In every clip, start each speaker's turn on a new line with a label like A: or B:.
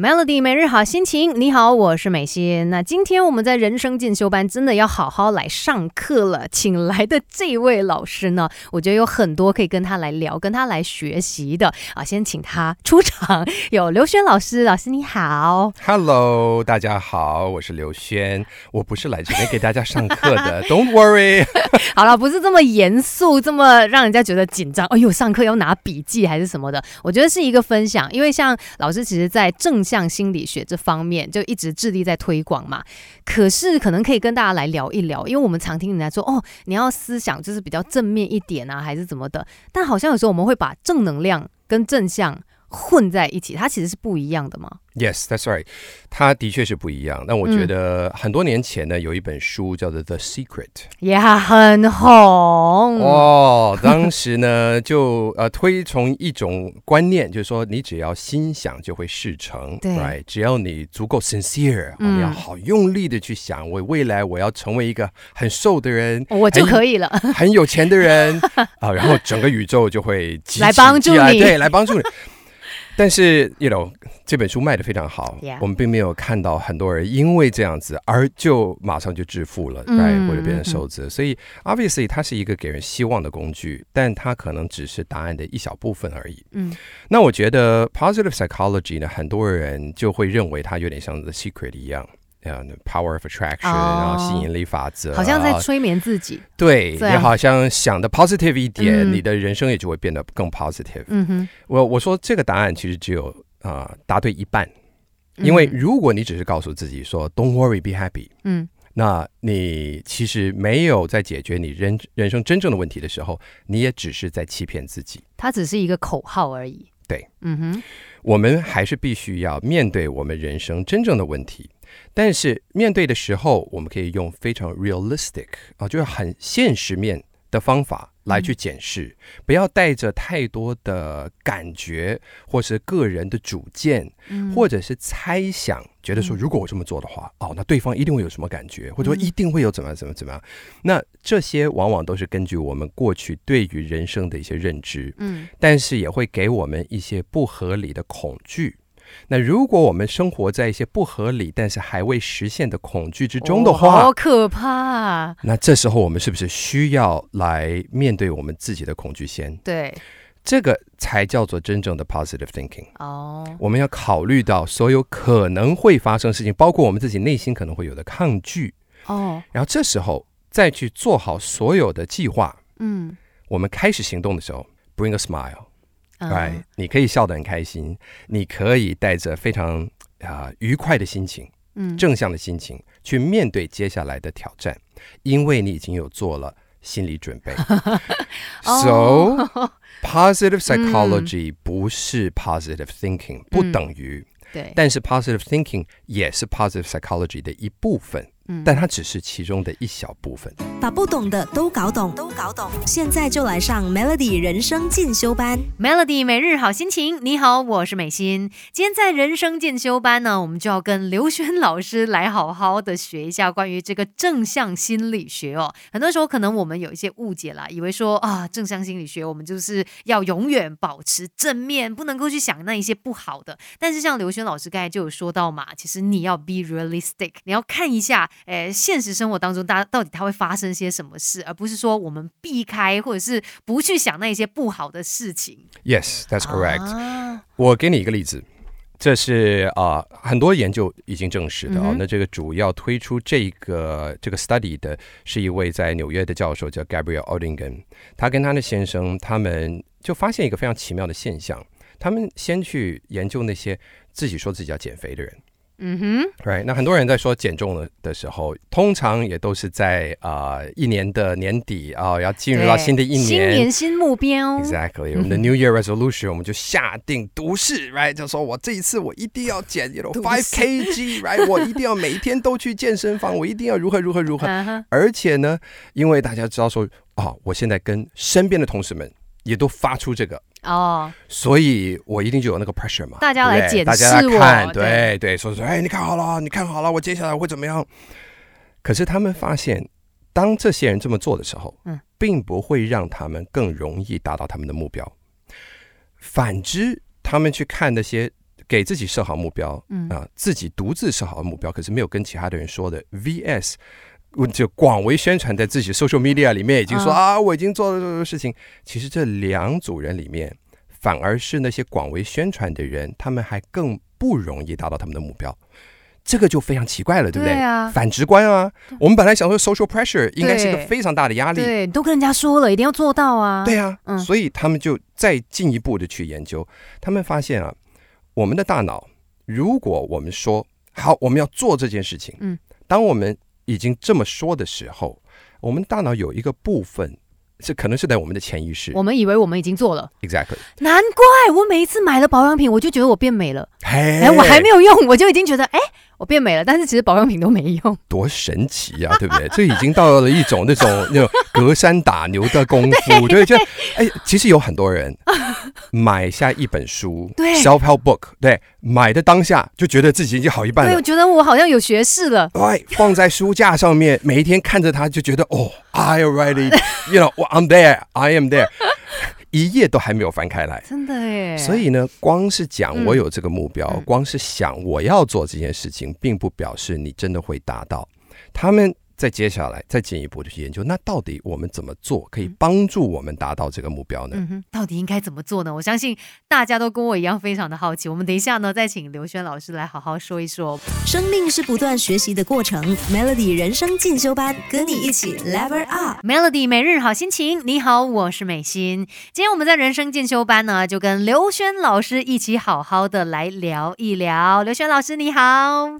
A: Melody 每日好心情，你好，我是美心。那今天我们在人生进修班真的要好好来上课了，请来的这位老师呢，我觉得有很多可以跟他来聊，跟他来学习的啊。先请他出场，有刘轩老师，老师你好
B: ，Hello，大家好，我是刘轩，我不是来这边给大家上课的，Don't worry。
A: 好了，不是这么严肃，这么让人家觉得紧张。哎呦，上课要拿笔记还是什么的？我觉得是一个分享，因为像老师其实在正。像心理学这方面就一直致力在推广嘛，可是可能可以跟大家来聊一聊，因为我们常听人家说哦，你要思想就是比较正面一点啊，还是怎么的，但好像有时候我们会把正能量跟正向混在一起，它其实是不一样的吗。
B: Yes, that's right。它的确是不一样。但我觉得很多年前呢，有一本书叫做《The Secret》，
A: 也很红
B: 哦。当时呢，就呃推崇一种观念，就是说你只要心想就会事成，
A: 对，
B: 只要你足够 sincere，你要好用力的去想，我未来我要成为一个很瘦的人，
A: 我就可以了，
B: 很有钱的人 啊，然后整个宇宙就会
A: 来帮助你，
B: 对，来帮助你。但是，you know，这本书卖的非常好，我们并没有看到很多人因为这样子而就马上就致富了，来或者变成瘦子。所以，obviously，它是一个给人希望的工具，但它可能只是答案的一小部分而已。嗯，那我觉得 positive psychology 呢，很多人就会认为它有点像 The Secret 一样。Power of attraction，然后吸引力法则，
A: 好像在催眠自己。
B: 对，你好像想的 positive 一点，你的人生也就会变得更 positive。嗯哼，我我说这个答案其实只有啊答对一半，因为如果你只是告诉自己说 Don't worry, be happy，嗯，那你其实没有在解决你人人生真正的问题的时候，你也只是在欺骗自己。
A: 它只是一个口号而已。
B: 对，嗯哼，我们还是必须要面对我们人生真正的问题。但是面对的时候，我们可以用非常 realistic 啊，就是很现实面的方法来去检视，不要带着太多的感觉，或是个人的主见，或者是猜想，觉得说如果我这么做的话，哦，那对方一定会有什么感觉，或者说一定会有怎么怎么怎么样。那这些往往都是根据我们过去对于人生的一些认知，嗯，但是也会给我们一些不合理的恐惧。那如果我们生活在一些不合理但是还未实现的恐惧之中的话，
A: 好可怕！
B: 那这时候我们是不是需要来面对我们自己的恐惧先？
A: 对，
B: 这个才叫做真正的 positive thinking。哦，我们要考虑到所有可能会发生事情，包括我们自己内心可能会有的抗拒。哦，然后这时候再去做好所有的计划。嗯，我们开始行动的时候，bring a smile。哎，你可以笑得很开心，你可以带着非常啊愉快的心情，嗯，正向的心情去面对接下来的挑战，因为你已经有做了心理准备。So positive psychology 不是 positive thinking，不等于
A: 对，
B: 但是 positive thinking 也是 positive psychology 的一部分。但它只是其中的一小部分。
C: 把不懂的都搞懂，都搞懂。现在就来上 Melody 人生进修班。
A: Melody 每日好心情，你好，我是美心。今天在人生进修班呢，我们就要跟刘轩老师来好好的学一下关于这个正向心理学哦。很多时候可能我们有一些误解啦，以为说啊，正向心理学我们就是要永远保持正面，不能够去想那一些不好的。但是像刘轩老师刚才就有说到嘛，其实你要 be realistic，你要看一下。诶，现实生活当中，大家到底它会发生些什么事，而不是说我们避开或者是不去想那些不好的事情。
B: Yes, that's correct. 我给你一个例子，这是啊，很多研究已经证实的啊。那这个主要推出这个这个 study 的是一位在纽约的教授，叫 Gabriel Odingen。他跟他的先生，他们就发现一个非常奇妙的现象。他们先去研究那些自己说自己要减肥的人。嗯哼，Right，那很多人在说减重的的时候，通常也都是在啊一年的年底啊，要进入到新的一年，新
A: 年新目标
B: ，Exactly，我们的 New Year Resolution，我们就下定毒誓，Right，就说我这一次我一定要减，You know five kg，Right，我一定要每天都去健身房，我一定要如何如何如何，而且呢，因为大家知道说啊，我现在跟身边的同事们也都发出这个。哦，所以我一定就有那个 pressure 嘛，
A: 大家来检
B: 视我，对对，说说，哎，你看好了，你看好了，我接下来会怎么样？可是他们发现，当这些人这么做的时候，嗯，并不会让他们更容易达到他们的目标。反之，他们去看那些给自己设好目标，
A: 嗯
B: 啊，自己独自设好目标，可是没有跟其他的人说的。VS 就广为宣传在自己 social media 里面，已经说、
A: 嗯
B: 啊，我已经做了这个事情。其实这两组人里面，反而是那些广为宣传的人，他们还更不容易达到他们的目标。这个就非常奇怪了，对不对？
A: 对啊
B: 反直观啊！我们本来想说 social pressure 应该是一个非常大的压力，
A: 对，都跟人家说了，一定要做到啊。
B: 对啊，
A: 嗯
B: 所以他们就再进一步的去研究，他们发现啊，我们的大脑，如果我们说好我们要做这件事情，
A: 嗯，
B: 当我们已经这么说的时候，我们大脑有一个部分是可能是在我们的潜意识
A: 我们以为我们已经做了
B: ，，exactly，
A: 难怪我每一次买了保养品，我就觉得我变美了。
B: 嘿
A: 哎，我还没有用，我就已经觉得哎，我变美了，但是其实保养品都没用。
B: 多神奇啊，对不对？这已经到了一种那种那种隔山打牛的功夫，对，就哎，其实有很多人 买下一本书，
A: 对
B: ，self help book，对，买的当下就觉得自己已经好一半
A: 对，
B: 了
A: 我。觉得我好像有学识了。
B: 对，放在书架上面，每一天看着它，就觉得哦，I already，you know，I'm there，I am there，一页都还没有翻开来。
A: 真的耶，
B: 所以呢，光是讲
A: 嗯
B: 我有这个目标，
A: 嗯
B: 光是想我要做这件事情，并不表示你真的会达到。他们再接下来再进一步的去研究，那到底我们怎么做可以帮助我们达到这个目标呢？
A: 嗯哼，到底应该怎么做呢？我相信大家都跟我一样非常的好奇。我们等一下呢，再请刘轩老师来好好说一说。
C: 生命是不断学习的过程，Melody 人生进修班，跟你一起 Level Up。
A: Melody 每日好心情，你好，我是美心。今天我们在人生进修班呢，就跟刘轩老师一起好好的来聊一聊。刘轩老师你好。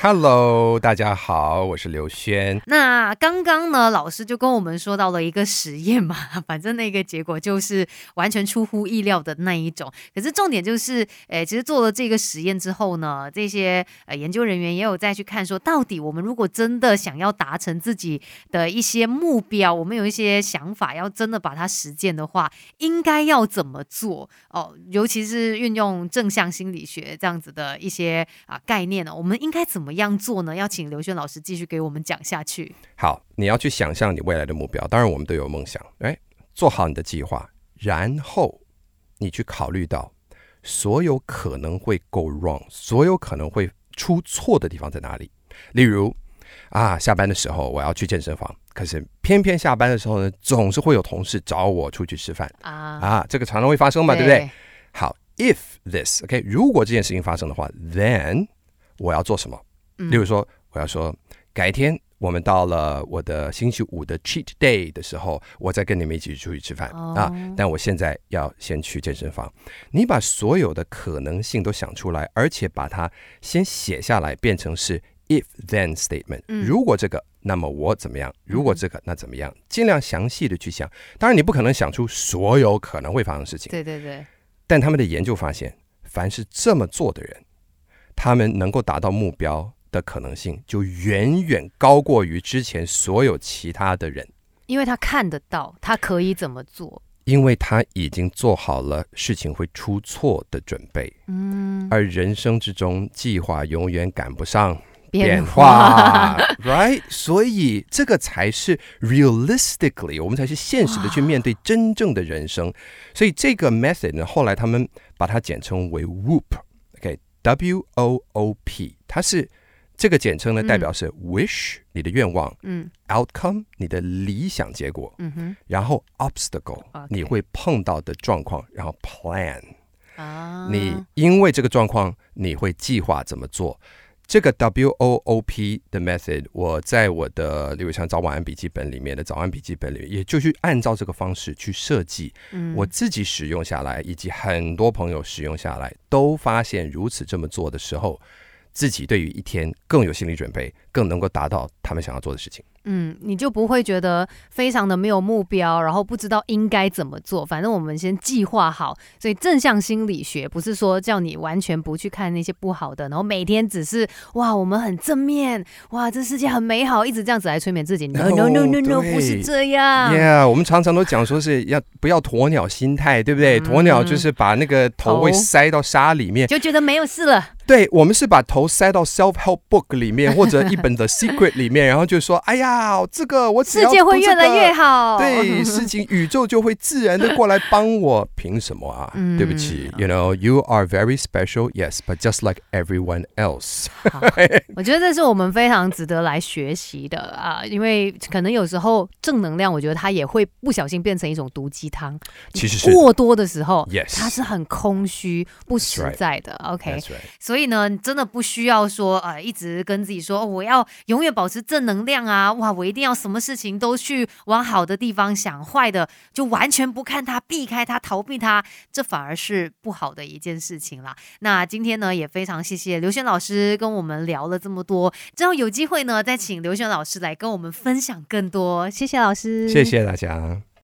B: Hello，大家好，我是刘轩。
A: 那那刚刚呢，老师就跟我们说到了一个实验嘛，反正那个结果就是完全出乎意料的那一种。可是重点就是，诶，其实做了这个实验之后呢，这些呃研究人员也有再去看说，到底我们如果真的想要达成自己的一些目标，我们有一些想法，要真的把它实践的话，应该要怎么做哦？尤其是运用正向心理学这样子的一些啊概念呢，我们应该怎么样做呢？要请刘轩老师继续给我们讲下去。
B: 好，你要去想象你未来的目标。当然，我们都有梦想，哎，做好你的计划，然后你去考虑到所有可能会 go wrong，所有可能会出错的地方在哪里。例如啊，下班的时候我要去健身房，可是偏偏下班的时候呢，总是会有同事找我出去吃饭
A: 啊，
B: 啊，这个常常会发生嘛，对不对？？好，if this，OK，、如果这件事情发生的话，then 我要做什么？
A: 嗯
B: 例如说，我要说改天我们到了我的星期五的 cheat day 的时候，我再跟你们一起出去吃饭、
A: 哦
B: 啊。但我现在要先去健身房。你把所有的可能性都想出来，而且把它先写下来，变成是 if then statement。
A: 嗯
B: 如果这个，那么我怎么样？如果这个，那怎么样？尽量详细的去想。当然，你不可能想出所有可能会发生的事情。
A: 对对对，
B: 但他们的研究发现，凡是这么做的人，他们能够达到目标的可能性就远远高过于之前所有其他的人，
A: 因为他看得到，他可以怎么做。
B: 因为他已经做好了事情会出错的准备。
A: 嗯，
B: 而人生之中，计划永远赶不上变
A: 变
B: 化，right？所以这个才是 realistically，我们才是现实的去面对真正的人生。所以这个 method 呢，后来他们把它简称为 WOOP，OK，W、O O P，它是这个简称呢，
A: 嗯
B: 代表是 wish 你的愿望
A: 嗯
B: ，outcome 你的理想结果，
A: 嗯哼
B: 然后 obstacle 你会碰到的状况，然后 plan。
A: 啊，
B: 你因为这个状况，你会计划怎么做。这个 W O O P 的 method，我在我的刘伟强早晚安笔记本里面的早安笔记本里面，也就去按照这个方式去设计。
A: 嗯
B: 我自己使用下来，以及很多朋友使用下来，都发现如此这么做的时候，自己对于一天更有心理准备，更能够达到他们想要做的事情。
A: 嗯，你就不会觉得非常的没有目标，然后不知道应该怎么做。反正我们先计划好。所以正向心理学不是说叫你完全不去看那些不好的，然后每天只是哇我们很正面，哇这世界很美好，一直这样子来催眠自己。No no no no no，不是这样。
B: Yeah，我们常常都讲说是要不要鸵鸟心态，对不对？
A: 嗯
B: 鸵鸟就是把那个头会塞到沙里面，
A: 就觉得没有事了，
B: 对，我们是把头塞到 self help book 里面或者一本的 secret 里面，然后就说：“哎呀，这个我只
A: 世界会越来越好。
B: 对，事情宇宙就会自然的过来帮我，凭什么啊？
A: 嗯
B: 对不起，You know, you are very special, yes, but just like everyone else。
A: 我觉得这是我们非常值得来学习的啊，因为可能有时候正能量，我觉得它也会不小心变成一种毒鸡汤。
B: 其实是
A: 过多的时候
B: Yes
A: 它是很空虚、不实在的。OK，right。
B: 所以
A: 所以呢，真的不需要说呃，一直跟自己说、我要永远保持正能量啊！哇，我一定要什么事情都去往好的地方想，坏的就完全不看它，避开它，逃避它，这反而是不好的一件事情啦。那今天呢，也非常谢谢刘轩老师跟我们聊了这么多，之后有机会呢，再请刘轩老师来跟我们分享更多。谢谢老师，
B: 谢谢大家。